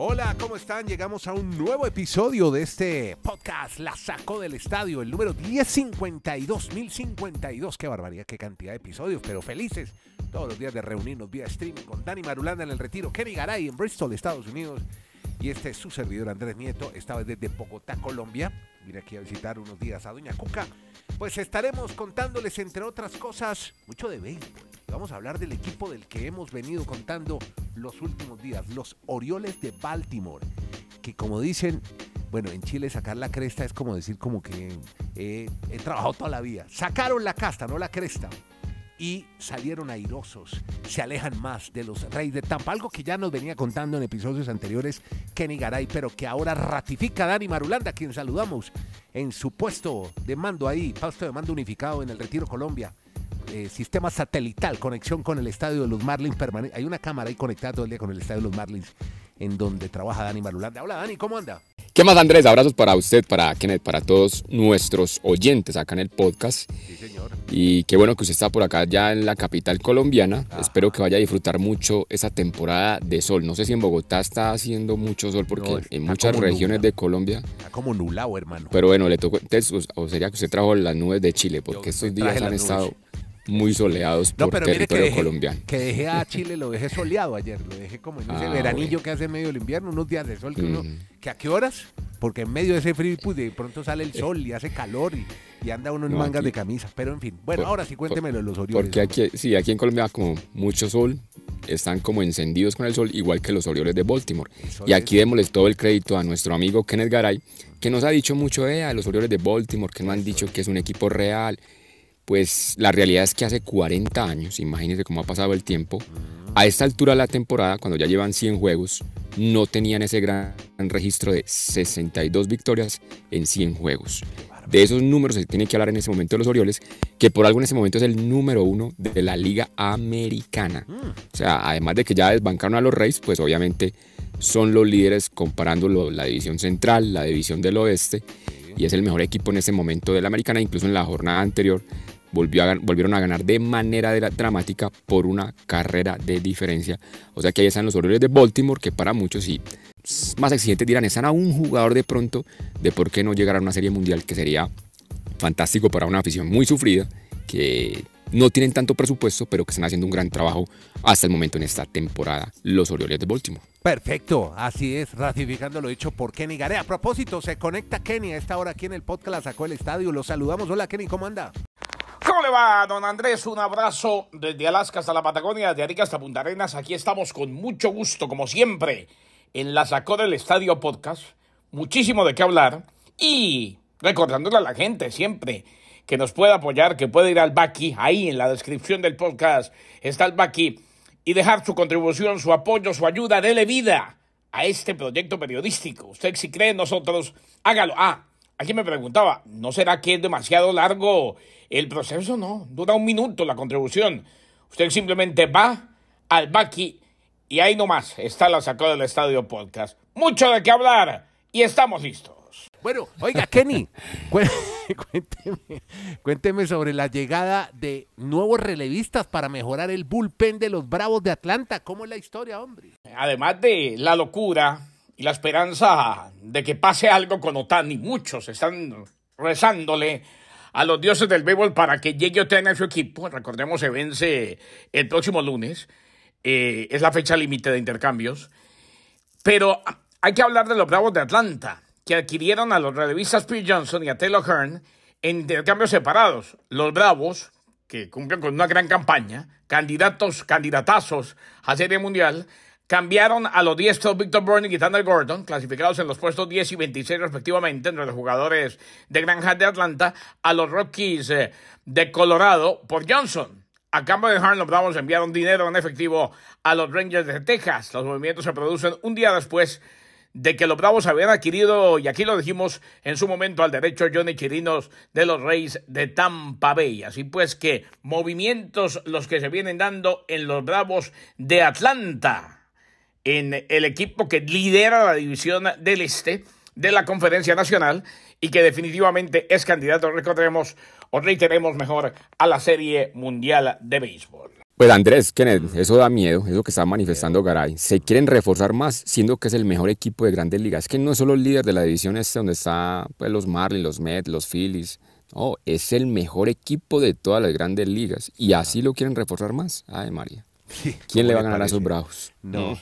Hola, ¿cómo están? Llegamos a un nuevo episodio de este podcast, La Sacó del Estadio, el número 1052, 1052. Qué barbaridad, qué cantidad de episodios, pero felices todos los días de reunirnos vía streaming con Dani Marulanda en el Retiro, Kenny Garay en Bristol, Estados Unidos. Y este es su servidor Andrés Nieto, esta vez desde Bogotá, Colombia. Vine aquí a visitar unos días a Doña Cuca. Pues estaremos contándoles, entre otras cosas, mucho de béisbol. Vamos a hablar del equipo del que hemos venido contando los últimos días, los Orioles de Baltimore, que como dicen, bueno, en Chile sacar la cresta es como decir como que eh, he trabajado toda la vida. Sacaron la casta, no la cresta. Y salieron airosos, se alejan más de los Reyes de Tampa, algo que ya nos venía contando en episodios anteriores Kenny Garay, pero que ahora ratifica Dani Marulanda, a quien saludamos en su puesto de mando ahí, puesto de mando unificado en el Retiro Colombia. Eh, sistema satelital, conexión con el estadio de los Marlins permanente. Hay una cámara ahí conectada todo el día con el estadio de los Marlins, en donde trabaja Dani Marulanda. Hola Dani, ¿cómo anda? ¿Qué más Andrés? Abrazos para usted, para Kenneth, para todos nuestros oyentes acá en el podcast. Sí, señor. Y qué bueno que usted está por acá ya en la capital colombiana. Espero que vaya a disfrutar mucho esa temporada de sol. No sé si en Bogotá está haciendo mucho sol porque No, en muchas regiones de Colombia. Está como nublado, hermano. Pero bueno, le tocó. entonces, o sería que usted trajo las nubes de Chile porque Yo estos días han estado. Muy soleados No, por pero mire que territorio dejé, colombiano. que dejé a Chile, lo dejé soleado ayer, lo dejé como en ese Ah, veranillo bueno. que hace medio del invierno, unos días de sol que uno, Ujú. que a qué horas, porque en medio de ese frío pues, de pronto sale el sol y hace calor y, y anda uno en No, mangas aquí- de camisa, pero en fin, bueno, Por- ahora sí cuéntemelo los Orioles. Porque aquí, sí, aquí en Colombia como mucho sol, están como encendidos con el sol, igual que los Orioles de Baltimore. Y aquí démosles todo el crédito a nuestro amigo Kenneth Garay, que nos ha dicho mucho eh, a los Orioles de Baltimore, que no han dicho que es un equipo real. Pues la realidad es que hace 40 años, imagínense cómo ha pasado el tiempo, a esta altura de la temporada, cuando ya llevan 100 juegos, no tenían ese gran registro de 62 victorias en 100 juegos. De esos números se tiene que hablar en ese momento de los Orioles, que por algo en ese momento es el número uno de la Liga Americana. O sea, además de que ya desbancaron a los Reyes, pues obviamente son los líderes comparando la división central, la división del oeste, y es el mejor equipo en ese momento de la Americana. Incluso en la jornada anterior volvió volvieron a ganar de manera dra- dramática por una carrera de diferencia. O sea que ahí están los Orioles de Baltimore, que para muchos sí más exigentes dirán, están a un jugador de pronto de por qué no llegar a una serie mundial, que sería fantástico para una afición muy sufrida, que no tienen tanto presupuesto, pero que están haciendo un gran trabajo hasta el momento en esta temporada, los Orioles de Baltimore. Perfecto, así es, ratificando lo dicho por Kenny Garay. A propósito, se conecta Kenny a esta hora aquí en el podcast, la sacó el estadio, lo saludamos. Hola Kenny, ¿cómo anda? ¿Cómo le va, don Andrés? Un abrazo desde Alaska hasta la Patagonia, de Arica hasta Punta Arenas. Aquí estamos con mucho gusto, como siempre, en la Sacó del Estadio Podcast. Muchísimo de qué hablar. Y recordándole a la gente siempre que nos puede apoyar, que puede ir al Baki. Ahí en la descripción del podcast está el Baki. Y dejar su contribución, su apoyo, su ayuda, dele vida a este proyecto periodístico. Usted si cree en nosotros, hágalo. Ah, Alguien me preguntaba, ¿no será que es demasiado largo el proceso? No, dura un minuto la contribución. Usted simplemente va al Baki y ahí nomás está la sacó del estadio podcast. Mucho de qué hablar y estamos listos. Bueno, oiga, Kenny, cué- cuénteme, cuénteme sobre la llegada de nuevos relevistas para mejorar el bullpen de los Bravos de Atlanta. ¿Cómo es la historia, hombre? Además de la locura y la esperanza de que pase algo con Otani, muchos están rezándole a los dioses del béisbol para que llegue Otani a su equipo. Recordemos, se vence el próximo lunes. Eh, es la fecha límite de intercambios. Pero hay que hablar de los Bravos de Atlanta, que adquirieron a los relevistas Pete Johnson y a Taylor Hearn en intercambios separados. Los Bravos, que cumplen con una gran campaña, candidatos, candidatazos a Serie Mundial, cambiaron a los diestros Victor Burning y Thunder Gordon, clasificados en los puestos 10 y 26 respectivamente entre los jugadores de Granja de Atlanta, a los Rockies eh, de Colorado por Johnson. A cambio de Harn, los Bravos enviaron dinero en efectivo a los Rangers de Texas. Los movimientos se producen un día después de que los Bravos habían adquirido, y aquí lo dijimos en su momento, al derecho Johnny Chirinos de los Reyes de Tampa Bay. Así pues que movimientos los que se vienen dando en los Bravos de Atlanta, en el equipo que lidera la división del Este de la Conferencia Nacional y que definitivamente es candidato, recordemos o reiteremos mejor, a la Serie Mundial de Béisbol. Pues Andrés, Kenneth, eso da miedo, eso que está manifestando Garay. Se quieren reforzar más, siendo que es el mejor equipo de grandes ligas. Es que no es solo el líder de la división este donde está pues, los Marlins, los Mets, los Phillies. No, es el mejor equipo de todas las grandes ligas. Y así lo quieren reforzar más. Ay, María. ¿Quién le va a ganar a esos Bravos? No.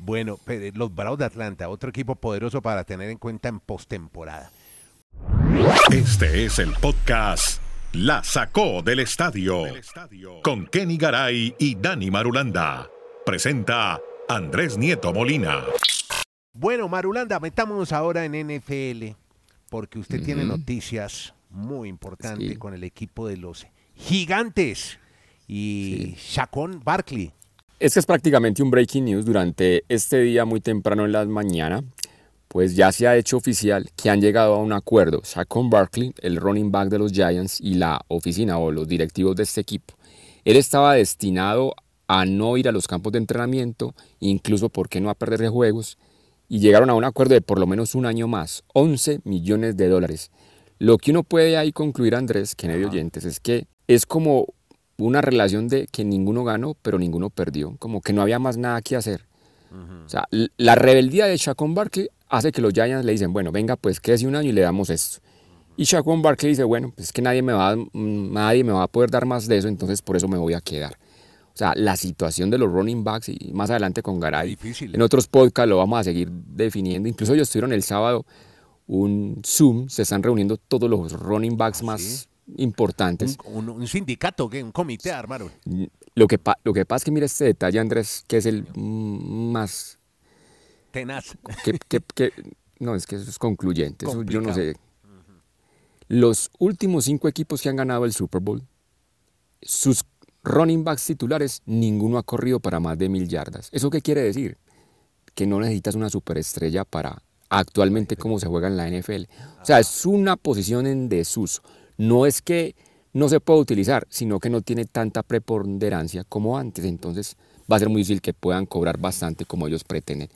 Bueno, los Bravos de Atlanta, otro equipo poderoso para tener en cuenta en postemporada. Este es el podcast la sacó del estadio. Con Kenny Garay y Dani Marulanda. Presenta Andrés Nieto Molina. Bueno, Marulanda, metámonos ahora en NFL, porque usted tiene noticias muy importantes con el equipo de los gigantes y sí. Barkley. Este es prácticamente un breaking news durante este día muy temprano en la mañana pues ya se ha hecho oficial que han llegado a un acuerdo Saquon Barkley, el running back de los Giants, y la oficina o los directivos de este equipo. Él estaba destinado a no ir a los campos de entrenamiento, incluso por qué no a perder de juegos, y llegaron a un acuerdo de por lo menos un año más, 11 millones de dólares. Lo que uno puede ahí concluir, Andrés, que de oyentes, es que es como una relación de que ninguno ganó, pero ninguno perdió, como que no había más nada que hacer. O sea, la rebeldía de Chacon Barkley hace que los Giants le dicen, bueno, venga, pues quédese un año y le damos esto. Y Shaquon Barkley dice, bueno, pues es que nadie me, va, nadie me va a poder dar más de eso, entonces por eso me voy a quedar. O sea, la situación de los running backs y más adelante con Garay. Difícil. En otros podcasts lo vamos a seguir definiendo. Incluso ellos estuvieron el sábado un Zoom, se están reuniendo todos los running backs ¿Ah, más importantes. Un, sindicato, un comité armaron. Lo que, lo que pasa es que mira este detalle, Andrés, que es el más Tenaz. no, es que eso es concluyente. yo no sé. Los últimos cinco equipos que han ganado el Super Bowl, sus running backs titulares, ninguno ha corrido para más de mil yardas. ¿Eso qué quiere decir? Que no necesitas una superestrella para actualmente cómo se juega en la NFL. O sea, es una posición en desuso. No es que no se pueda utilizar, sino que no tiene tanta preponderancia como antes. Entonces va a ser muy difícil que puedan cobrar bastante como ellos pretenden.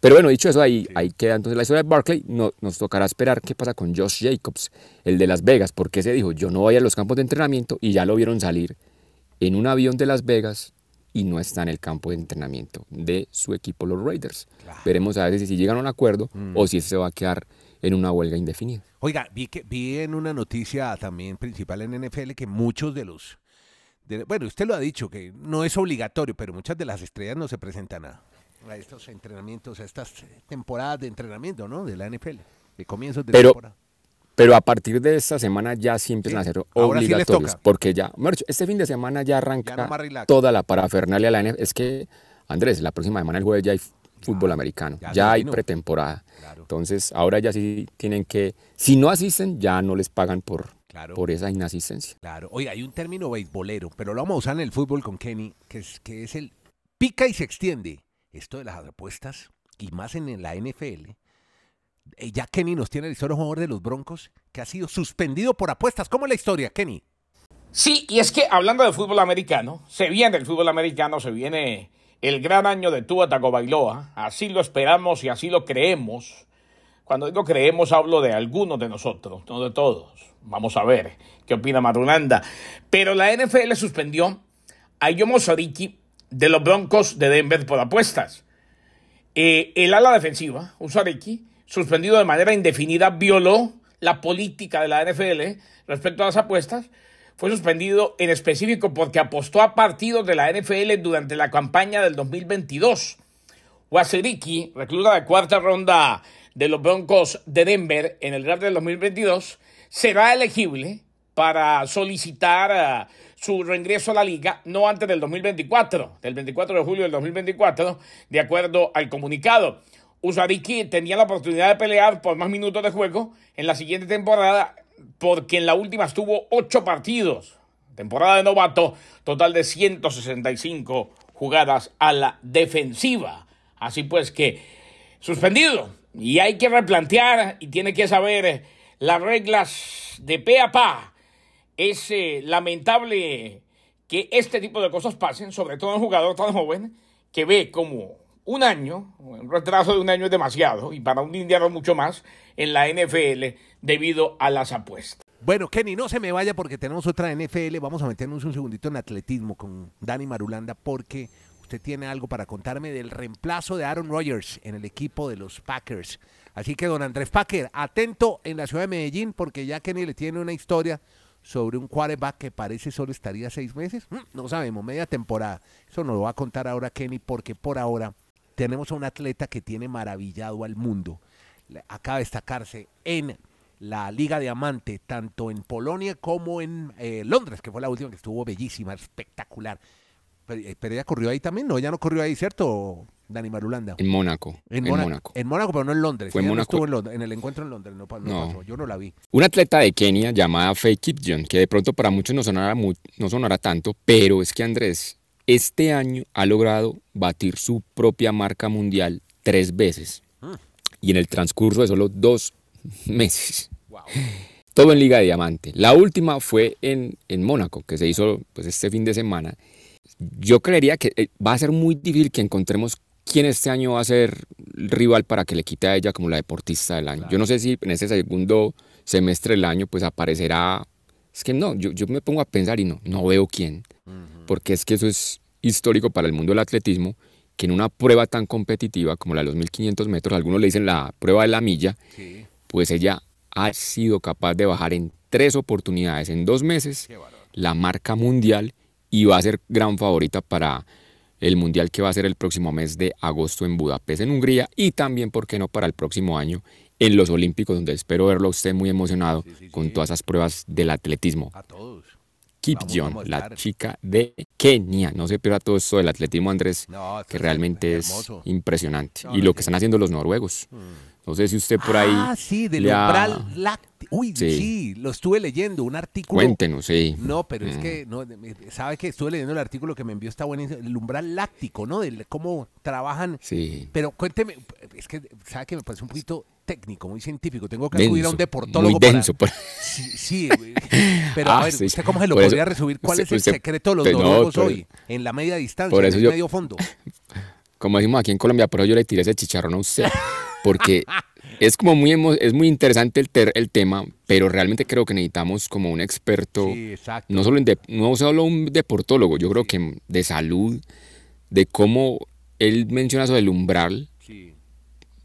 Pero bueno, dicho eso, ahí, ahí queda entonces la historia de Barclay. No, nos tocará esperar qué pasa con Josh Jacobs, el de Las Vegas, porque se dijo, yo no voy a los campos de entrenamiento y ya lo vieron salir en un avión de Las Vegas y no está en el campo de entrenamiento de su equipo, los Raiders. Veremos a ver si llegan a un acuerdo o mm. si se va a quedar en una huelga indefinida. Oiga, vi, que, vi en una noticia también principal en NFL que muchos de los... bueno, usted lo ha dicho, que no es obligatorio, pero muchas de las estrellas no se presentan a, a estos entrenamientos, a estas temporadas de entrenamiento, ¿no? De la NFL, de comienzos de pero, temporada. Pero a partir de esta semana ya sí empiezan a ser obligatorios, porque ya, este fin de semana ya arranca toda la parafernalia de la NFL. Es que, Andrés, la próxima semana el jueves ya hay fútbol americano, ya, hay pretemporada. Entonces, ahora ya sí tienen que, si no asisten, ya no les pagan por, por esa inasistencia. Claro, oye, hay un término beisbolero, pero lo vamos a usar en el fútbol con Kenny, que es, que es el pica y se extiende esto de las apuestas, y más en la NFL, eh, ya Kenny nos tiene el historia jugador de los Broncos que ha sido suspendido por apuestas. ¿Cómo es la historia, Kenny? Sí, y es que hablando de fútbol americano, se viene el fútbol americano, se viene el gran año de Tua Tagovailoa, así lo esperamos y así lo creemos. Cuando digo creemos hablo de algunos de nosotros, no de todos. Vamos a ver qué opina Marulanda. Pero la NFL suspendió a Yomo Soriki de los Broncos de Denver por apuestas. Eh, el ala defensiva, Usareki, suspendido de manera indefinida, violó la política de la NFL respecto a las apuestas. Fue suspendido en específico porque apostó a partidos de la NFL durante la campaña del 2022. Wasiriki, recluta de cuarta ronda de los Broncos de Denver en el draft del 2022, será elegible para solicitar su reingreso a la liga no antes del 2024, del 24 de julio del 2024, de acuerdo al comunicado. Usariki tenía la oportunidad de pelear por más minutos de juego en la siguiente temporada porque en la última estuvo ocho partidos. Temporada de novato, total de 165 jugadas a la defensiva. Así pues que suspendido. Y hay que replantear y tiene que saber las reglas de pe a pa es eh, lamentable que este tipo de cosas pasen, sobre todo en un jugador tan joven que ve como un año, un retraso de un año es demasiado, y para un indiano mucho más, en la NFL debido a las apuestas. Bueno, Kenny, no se me vaya porque tenemos otra NFL. Vamos a meternos un segundito en atletismo con Dani Marulanda porque usted tiene algo para contarme del reemplazo de Aaron Rodgers en el equipo de los Packers. Así que, don Andrés Packer, atento en la ciudad de Medellín porque ya Kenny le tiene una historia sobre un quarterback que parece solo estaría seis meses. Mm, No sabemos, media temporada. Eso nos lo va a contar ahora Kenny porque por ahora tenemos a un atleta que tiene maravillado al mundo. Acaba de destacarse en la Liga Diamante, tanto en Polonia como en eh, Londres, que fue la última que estuvo bellísima, espectacular. Pero, eh, pero ella corrió ahí también, no, ya no corrió ahí, ¿cierto, Dani Marulanda? En Mónaco. En, Mónaco. Mónaco. En Mónaco, pero no en Londres. Fue en Ella no Mónaco. estuvo en, Londres, en el encuentro en Londres, no, pa- no No. pasó, yo no la vi. Una atleta de Kenia llamada Faye Kipjon, que de pronto para muchos no sonará, no sonará tanto, pero es que Andrés este año ha logrado batir su propia marca mundial tres veces. Y en el transcurso de solo dos meses. Todo en Liga de Diamante. La última fue en, en Mónaco, que se hizo pues, este fin de semana. Yo creería que eh, va a ser muy difícil que encontremos quién este año va a ser rival para que le quite a ella como la deportista del año. Yo no sé si en este segundo semestre del año pues aparecerá... Es que no, yo, yo me pongo a pensar y no, no veo quién. Porque es que eso es histórico para el mundo del atletismo, que en una prueba tan competitiva como la de los 1500 metros, algunos le dicen la prueba de la milla, pues ella ha sido capaz de bajar en tres oportunidades en dos meses la marca mundial y va a ser gran favorita para el mundial que va a ser el próximo mes de agosto en Budapest, en Hungría, y también, ¿por qué no?, para el próximo año en los Olímpicos, donde espero verlo a usted muy emocionado con todas esas pruebas del atletismo. A todos. Kip Vamos, John, vamos a la chica de Kenia. No se pierda todo esto del atletismo, Andrés, No, que realmente es impresionante. No, y lo que están haciendo los noruegos. No sé si usted por ahí. Ah, sí, del umbral láctico. Uy, sí. Sí. lo estuve leyendo, un artículo. Cuéntenos, sí. No, pero es Mm. que, no, sabe que estuve leyendo el artículo que me envió, está buenísimo, el umbral láctico, ¿no? De cómo trabajan. Sí. Pero cuénteme, es que, sabe que me parece un poquito técnico, muy científico. Tengo que Denso, acudir a un deportólogo Muy para- denso. por- Sí, sí, güey. pero a Ah, ver, sí. ¿usted cómo se lo Por eso- podría resumir? ¿Cuál usted- es el secreto de los no, por- hoy? En la media distancia, por en el yo- medio fondo. como decimos aquí en Colombia, por eso yo le tiré ese chicharrón a usted, porque es como muy, es muy interesante el, ter- el tema, pero realmente creo que necesitamos como un experto, Sí, no solo, en no solo un deportólogo, yo creo que de salud, de cómo él menciona sobre el umbral Sí.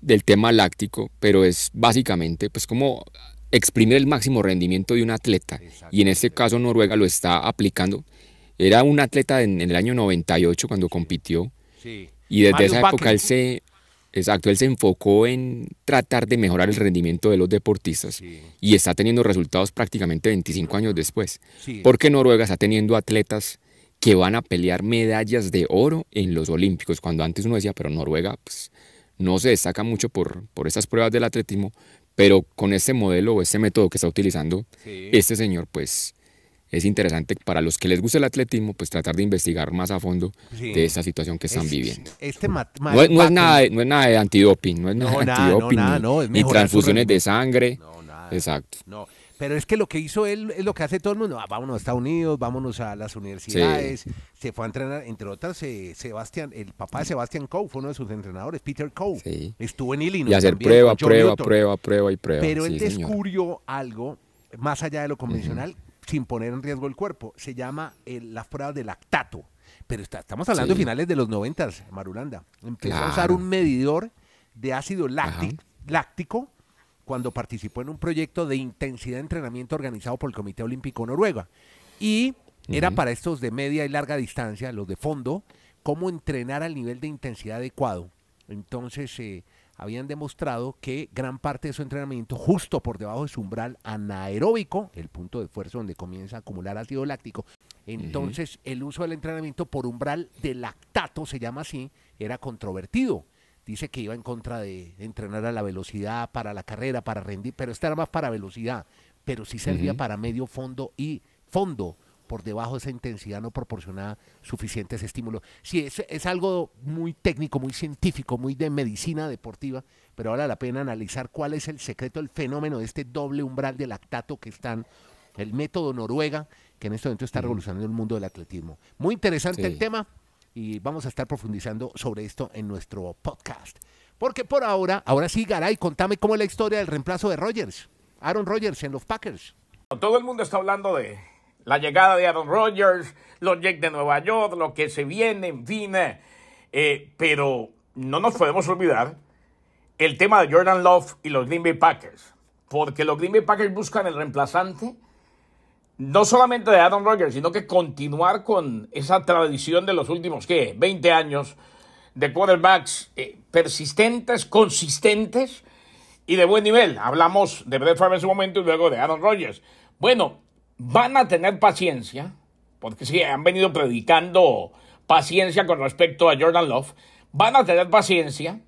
del tema láctico, pero es básicamente pues como exprimir el máximo rendimiento de un atleta. Y en este caso Noruega lo está aplicando. Era un atleta en, en el año 98 cuando compitió. Y desde esa época él se, exacto, él se enfocó en tratar de mejorar el rendimiento de los deportistas Sí. y está teniendo resultados prácticamente 25 años después. Sí. Porque Noruega está teniendo atletas que van a pelear medallas de oro en los Olímpicos, cuando antes uno decía, pero Noruega pues, no se destaca mucho por, por estas pruebas del atletismo, pero con este modelo o este método que está utilizando Sí. este señor, pues es interesante para los que les gusta el atletismo, pues tratar de investigar más a fondo Sí. de esta situación que están Es- viviendo. Este No es, no, es nada de, no es nada de antidoping, no es nada No, de antidoping, nada, ni, transfusiones de sangre. No, nada. Exacto. No, pero es que lo que hizo él es lo que hace todo el mundo. Ah, vámonos a Estados Unidos, vámonos a las universidades. Se fue a entrenar, entre otras, eh, Sebastián, el papá de Sebastián Coe fue uno de sus entrenadores, Peter Coe. Sí. Estuvo en Illinois. Y hacer también prueba, prueba, Newton. prueba, prueba y prueba. Pero él señor. descubrió algo más allá de lo convencional, sin poner en riesgo el cuerpo. Se llama el- las pruebas de lactato. Pero está- estamos hablando Sí. de finales de los noventas, Marulanda. Empezó a usar un medidor de ácido lácti- láctico cuando participó en un proyecto de intensidad de entrenamiento organizado por el Comité Olímpico Noruega. Y era para estos de media y larga distancia, los de fondo, cómo entrenar al nivel de intensidad adecuado. Entonces, eh, habían demostrado que gran parte de su entrenamiento, justo por debajo de su umbral anaeróbico, el punto de esfuerzo donde comienza a acumular ácido láctico, entonces el uso del entrenamiento por umbral de lactato, se llama así, era controvertido. Dice que iba en contra de entrenar a la velocidad, para la carrera, para rendir, pero esta era más para velocidad, pero sí servía para medio fondo y fondo por debajo de esa intensidad no proporcionaba suficientes estímulos. Sí, es, es algo muy técnico, muy científico, muy de medicina deportiva, pero vale la pena analizar cuál es el secreto, el fenómeno de este doble umbral de lactato que están, el método Noruega, que en este momento está revolucionando el mundo del atletismo. Muy interesante Sí. el tema y vamos a estar profundizando sobre esto en nuestro podcast. Porque por ahora, ahora sí, Garay, contame cómo es la historia del reemplazo de Rogers, Aaron Rodgers en los Packers. Todo el mundo está hablando de la llegada de Aaron Rodgers, los Jets de Nueva York, lo que se viene, en fin. Eh, pero no nos podemos olvidar el tema de Jordan Love y los Green Bay Packers. Porque los Green Bay Packers buscan el reemplazante no solamente de Aaron Rodgers, sino que continuar con esa tradición de los últimos, ¿qué? 20 años de quarterbacks eh, persistentes, consistentes y de buen nivel. Hablamos de Brett Favre en su momento y luego de Aaron Rodgers. Bueno, van a tener paciencia, porque sí, han venido predicando paciencia con respecto a Jordan Love. Van a tener paciencia,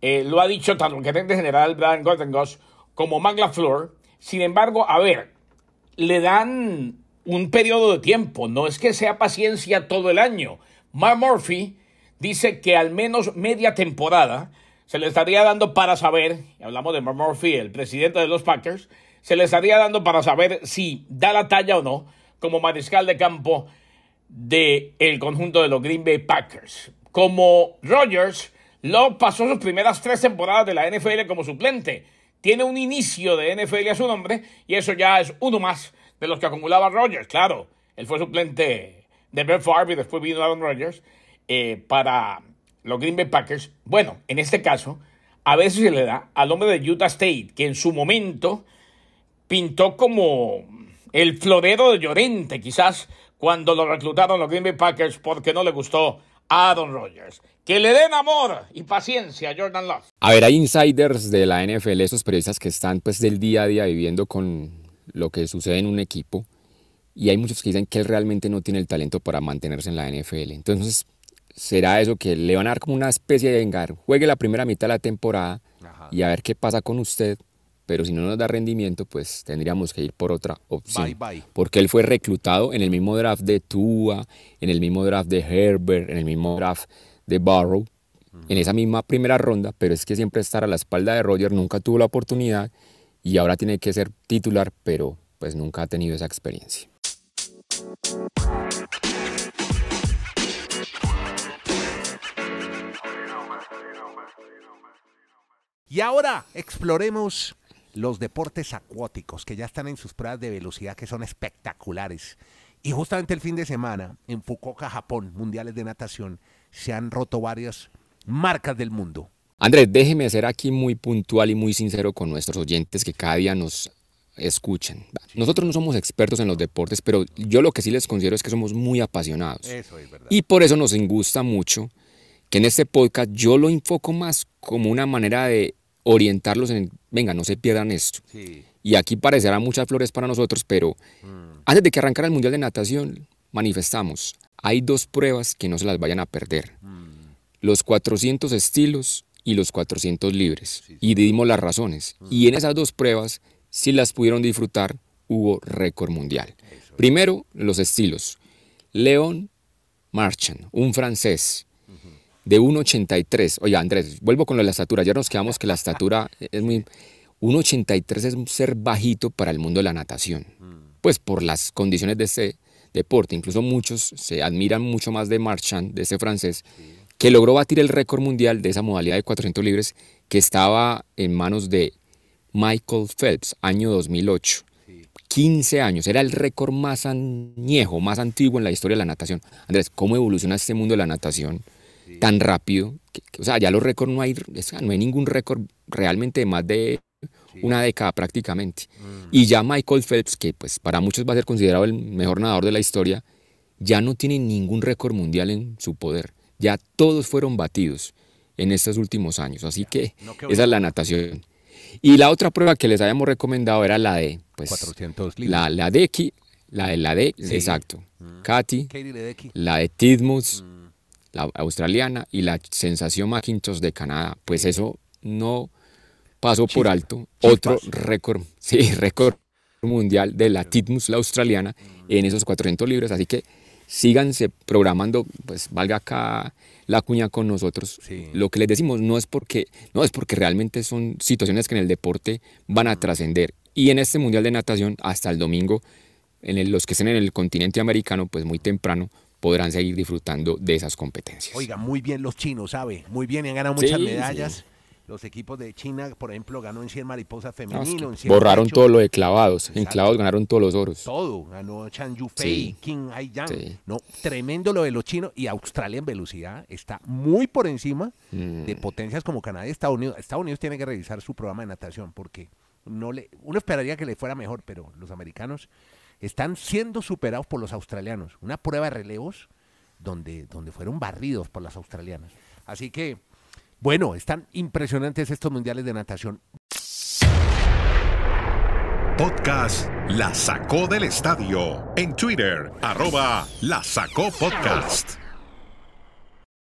eh, lo ha dicho tanto el gerente general Brian Gordengos como Mac. Sin embargo, a ver, le dan un periodo de tiempo, no es que sea paciencia todo el año. Mark Murphy dice que al menos media temporada se le estaría dando para saber, hablamos de Mark Murphy, el presidente de los Packers, se le estaría dando para saber si da la talla o no como mariscal de campo del el conjunto de los Green Bay Packers. Como Rodgers, lo pasó sus primeras tres temporadas de la NFL como suplente. Tiene un inicio de NFL a su nombre y eso ya es uno más de los que acumulaba Rodgers. Claro, él fue suplente de Brett Favre y después vino Aaron Rodgers eh, para los Green Bay Packers. Bueno, en este caso, a veces se le da al hombre de Utah State, que en su momento pintó como el florero de Llorente, quizás cuando lo reclutaron los Green Bay Packers porque no le gustó a Aaron Rodgers. Que le den amor y paciencia a Jordan Love. A ver, hay insiders de la NFL, esos periodistas que están pues del día a día viviendo con lo que sucede en un equipo. Y hay muchos que dicen que él realmente no tiene el talento para mantenerse en la NFL. Entonces, será eso que le van a dar como una especie de engar. Juegue la primera mitad de la temporada y a ver qué pasa con usted. Pero si no nos da rendimiento, pues tendríamos que ir por otra opción. Porque él fue reclutado en el mismo draft de Tua, en el mismo draft de Herbert, en el mismo draft de Barrow, en esa misma primera ronda, pero es que siempre estar a la espalda de Roger nunca tuvo la oportunidad y ahora tiene que ser titular, pero pues nunca ha tenido esa experiencia. Y ahora exploremos los deportes acuáticos que ya están en sus pruebas de velocidad que son espectaculares. Y justamente el fin de semana, en Fukuoka, Japón, mundiales de natación, se han roto varias marcas del mundo. Andrés, déjeme ser aquí muy puntual y muy sincero con nuestros oyentes que cada día nos escuchan. Nosotros no somos expertos en los deportes, pero yo lo que sí les considero es que somos muy apasionados. Eso es verdad. Y por eso nos gusta mucho que en este podcast yo lo enfoco más como una manera de orientarlos en, venga, no se pierdan esto. Y aquí parecerán muchas flores para nosotros, pero mm. antes de que arrancara el Mundial de Natación, manifestamos, hay dos pruebas que no se las vayan a perder. Mm. Los 400 estilos y los 400 libres. Y dimos las razones. Mm. Y en esas dos pruebas, si las pudieron disfrutar, hubo récord mundial. Primero, los estilos. León Marchand, un francés, de 1,83. Oye, Andrés, vuelvo con lo de la estatura. Ya nos quedamos que la estatura es muy... 1,83 es un ser bajito para el mundo de la natación. Pues por las condiciones de ese deporte. Incluso muchos se admiran mucho más de Marchand, de ese francés, que logró batir el récord mundial de esa modalidad de 400 libres que estaba en manos de Michael Phelps, año 2008. 15 años, era el récord más añejo, más antiguo en la historia de la natación. Andrés, ¿cómo evoluciona este mundo de la natación? Tan rápido. o sea, ya los récords no hay, no hay ningún récord realmente de más de una década prácticamente. Mm. Y ya Michael Phelps, que pues para muchos va a ser considerado el mejor nadador de la historia, ya no tiene ningún récord mundial en su poder. Ya todos fueron batidos en estos últimos años. Así que esa es la natación. Y la otra prueba que les habíamos recomendado era la de pues, 400 la, la de la de la de, exacto, mm. Katy, la de Tidmus, mm la australiana y la sensación Macintosh de Canadá. Pues eso no pasó por alto. Otro récord, sí, récord mundial de la Titmus, la australiana, en esos 400 libras. Así que síganse programando, pues valga acá la cuña con nosotros. Lo que les decimos no es porque no es porque realmente son situaciones que en el deporte van a trascender. Y en este Mundial de Natación, hasta el domingo, en los que estén en el continente americano, pues muy temprano, podrán seguir disfrutando de esas competencias. Oiga, muy bien los chinos, ¿sabe? Muy bien, y han ganado muchas medallas. Los equipos de China, por ejemplo, ganó en 100 mariposas No, es femenino, que en 100 borraron pecho, todo lo de clavados. En clavados ganaron todos los oros. todo. Ganó Chan Yufei, Sí. King Hai-Yang. No, tremendo lo de los chinos. Y Australia en velocidad está muy por encima Mm. de potencias como Canadá y Estados Unidos. Estados Unidos tiene que revisar su programa de natación porque no le, uno esperaría que le fuera mejor, pero los americanos están siendo superados por los australianos. Una prueba de relevos donde, donde fueron barridos por las australianas. Así que, bueno, están impresionantes estos mundiales de natación. Podcast La Sacó del Estadio. En Twitter, arroba La Sacó Podcast.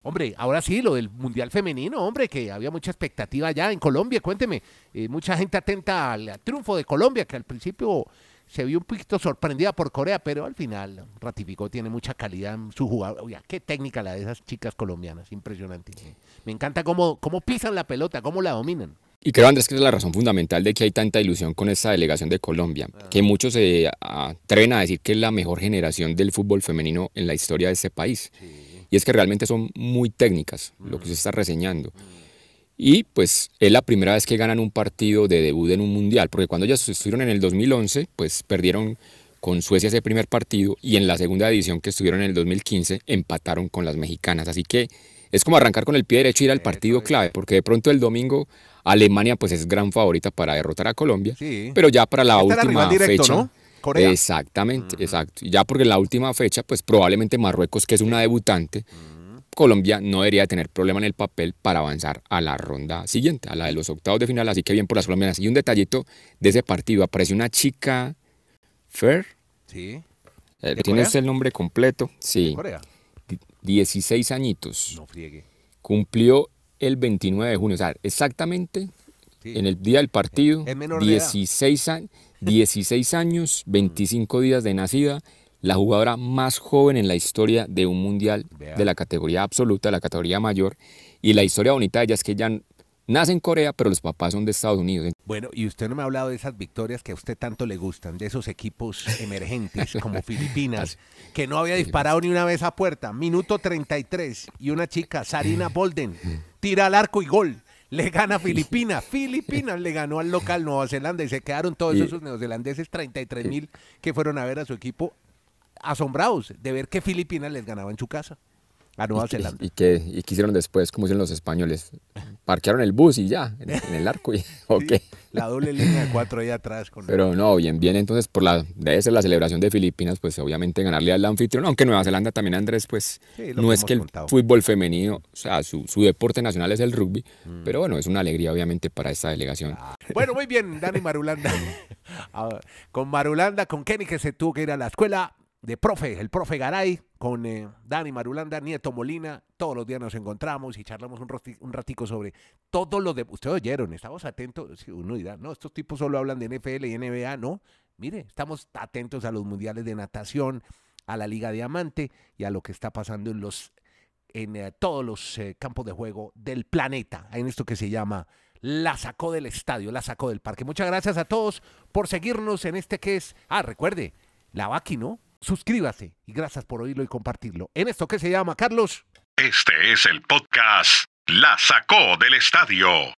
Hombre, ahora sí, lo del Mundial Femenino, hombre, que había mucha expectativa allá en Colombia, cuénteme, eh, mucha gente atenta al, al triunfo de Colombia, que al principio se vio un poquito sorprendida por Corea, pero al final ratificó, tiene mucha calidad en su jugador. Oye, qué técnica la de esas chicas colombianas, impresionante. Me, me encanta cómo, cómo pisan la pelota, cómo la dominan. Y creo, Andrés, que es la razón fundamental de que hay tanta ilusión con esta delegación de Colombia, que muchos se atreven a decir que es la mejor generación del fútbol femenino en la historia de este país. Y es que realmente son muy técnicas, lo que se está reseñando. Y pues es la primera vez que ganan un partido de debut en un mundial, porque cuando ellas estuvieron en el 2011, pues perdieron con Suecia ese primer partido y en la segunda edición que estuvieron en el 2015 empataron con las mexicanas. Así que es como arrancar con el pie derecho y ir al partido clave, porque de pronto el domingo Alemania pues es gran favorita para derrotar a Colombia, Sí. pero ya para la última directo, fecha. ¿no? Corea. Exactamente, exacto. Ya porque en la última fecha, pues probablemente Marruecos, que es una debutante, Colombia no debería tener problema en el papel para avanzar a la ronda siguiente, a la de los octavos de final, así que bien por las colombianas. Y un detallito de ese partido, apareció una chica, Fer, Sí, eh, ¿De ¿tiene usted el nombre completo? Sí, Corea. di- 16 añitos. No friegue. Cumplió el 29 de junio, o sea, exactamente Sí. en el día del partido, Es menor de edad. 16, a- 16 años, 25 días de nacida, la jugadora más joven en la historia de un mundial de la categoría absoluta, la categoría mayor. Y la historia bonita de ella es que ella nace en Corea, pero los papás son de Estados Unidos. Bueno, y usted no me ha hablado de esas victorias que a usted tanto le gustan, de esos equipos emergentes como Filipinas, que no había disparado ni una vez a puerta. Minuto 33 y una chica, Sarina Bolden, tira al arco y gol. Le gana a Filipinas. Filipinas le ganó al local Nueva Zelanda y se quedaron todos esos neozelandeses, 33 mil, que fueron a ver a su equipo asombrados de ver que Filipinas les ganaba en su casa a Nueva ¿Y, qué- Zelanda. y qué, y qué hicieron después, como dicen los españoles? Parquearon el bus y ya, en, en el arco. Y. Sí, la doble línea de cuatro ahí atrás. Con Pero no, bien, bien. Entonces, por la, debe ser la celebración de Filipinas, pues obviamente ganarle al anfitrión, aunque Nueva Zelanda también, Andrés, pues Sí, no es que el contado. fútbol femenino, o sea, su, su deporte nacional es el rugby, Mm. pero bueno, es una alegría obviamente para esta delegación. Bueno, muy bien, Dani Marulanda. Ah, con Marulanda, con Kenny, que se tuvo que ir a la escuela de profe, el profe Garay, con eh, Dani Marulanda, Nieto Molina. Todos los días nos encontramos y charlamos un, un ratico sobre todo lo de. Ustedes oyeron, estamos atentos. Uno dirá, no, estos tipos solo hablan de NFL y NBA, no. Mire, estamos atentos a los mundiales de natación, a la Liga Diamante y a lo que está pasando en los en eh, todos los eh, campos de juego del planeta, en esto que se llama La Sacó del Estadio, La Sacó del Parque. Muchas gracias a todos por seguirnos en este que es, ah, recuerde, la Vaki, ¿no? Suscríbase y gracias por oírlo y compartirlo. En esto que se llama, Carlos. Este es el podcast La Sacó del Estadio